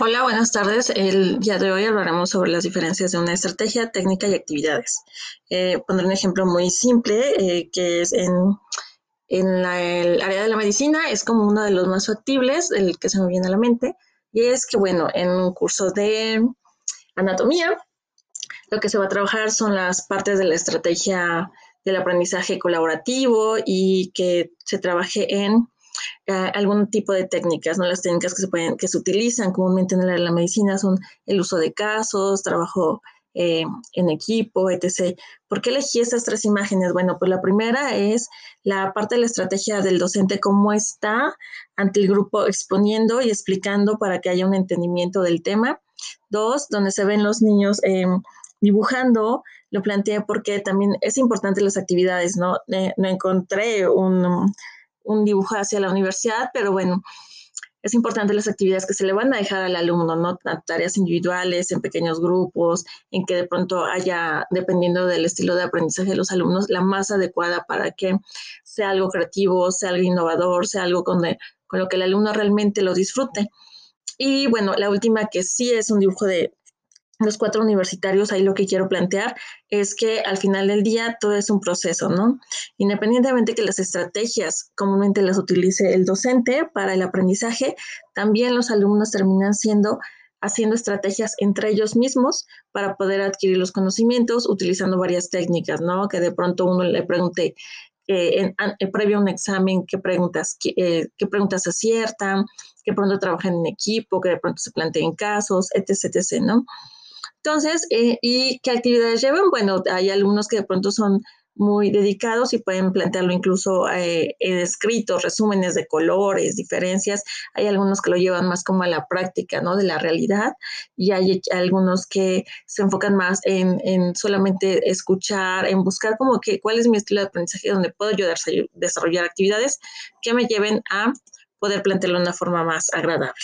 Hola, buenas tardes. El día de hoy hablaremos sobre las diferencias de una estrategia, técnica y actividades. Eh, pondré un ejemplo muy simple eh, que es en, en el área de la medicina, es como uno de los más factibles, el que se me viene a la mente, y es que, bueno, en un curso de anatomía, lo que se va a trabajar son las partes de la estrategia del aprendizaje colaborativo y que se trabaje en eh, algún tipo de técnicas, ¿no? Las técnicas que se pueden, que se utilizan comúnmente en la, medicina son el uso de casos, trabajo eh, en equipo, etc. ¿Por qué elegí estas tres imágenes? Bueno, pues la primera es la parte de la estrategia del docente, cómo está ante el grupo exponiendo y explicando para que haya un entendimiento del tema. Dos, donde se ven los niños em, dibujando, lo planteé porque también es importante las actividades, ¿no? Eh, no encontré un un dibujo hacia la universidad, pero bueno, es importante las actividades que se le van a dejar al alumno, ¿no? Tareas individuales, en pequeños grupos, en que de pronto haya, dependiendo del estilo de aprendizaje de los alumnos, la más adecuada para que sea algo creativo, sea algo innovador, sea algo con, con lo que el alumno realmente lo disfrute. Y bueno, la última que sí es un dibujo de los cuatro universitarios, ahí lo que quiero plantear es que al final del día todo es un proceso, ¿no? Independientemente que las estrategias comúnmente las utilice el docente para el aprendizaje, también los alumnos terminan siendo haciendo estrategias entre ellos mismos para poder adquirir los conocimientos utilizando varias técnicas, ¿no? Que de pronto uno le pregunte eh, en, previo a un examen qué preguntas, qué, eh, qué preguntas aciertan, que pronto trabajan en equipo, que de pronto se planteen casos, etc., etc., ¿no? Entonces, eh, ¿y qué actividades llevan? Bueno, hay alumnos que de pronto son muy dedicados y pueden plantearlo incluso eh, en escritos, resúmenes de colores, diferencias. Hay algunos que lo llevan más como a la práctica, ¿no? De la realidad y hay algunos que se enfocan más en, en solamente escuchar, en buscar como que cuál es mi estilo de aprendizaje donde puedo yo desarrollar actividades que me lleven a poder plantearlo de una forma más agradable.